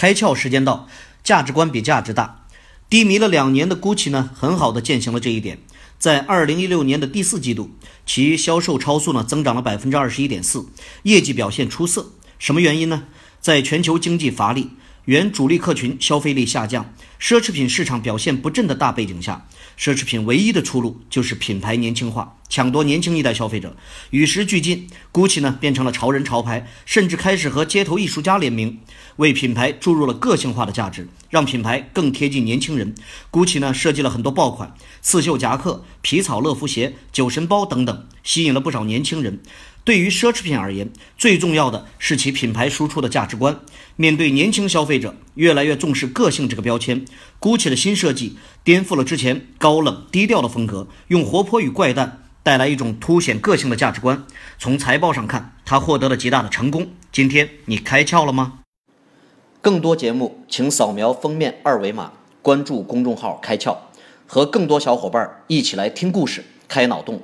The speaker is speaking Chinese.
开窍时间到，价值观比价值大。低迷了两年的 GUCCI 呢，很好的践行了这一点。在二零一六年的第四季度，其销售超速呢增长了百分之二十一点四，业绩表现出色。什么原因呢？在全球经济乏力。原主力客群消费力下降，奢侈品市场表现不振的大背景下，奢侈品唯一的出路就是品牌年轻化，抢夺年轻一代消费者。与时俱进，GUCCI 呢变成了潮人潮牌，甚至开始和街头艺术家联名，为品牌注入了个性化的价值，让品牌更贴近年轻人。GUCCI 呢设计了很多爆款，刺绣夹克、皮草乐福鞋、酒神包等等，吸引了不少年轻人。对于奢侈品而言，最重要的是其品牌输出的价值观。面对年轻消费者越来越重视个性这个标签，GUCCI 的新设计颠覆了之前高冷低调的风格，用活泼与怪诞带来一种凸显个性的价值观。从财报上看，它获得了极大的成功。今天你开窍了吗？更多节目，请扫描封面二维码，关注公众号“开窍”，和更多小伙伴一起来听故事、开脑洞。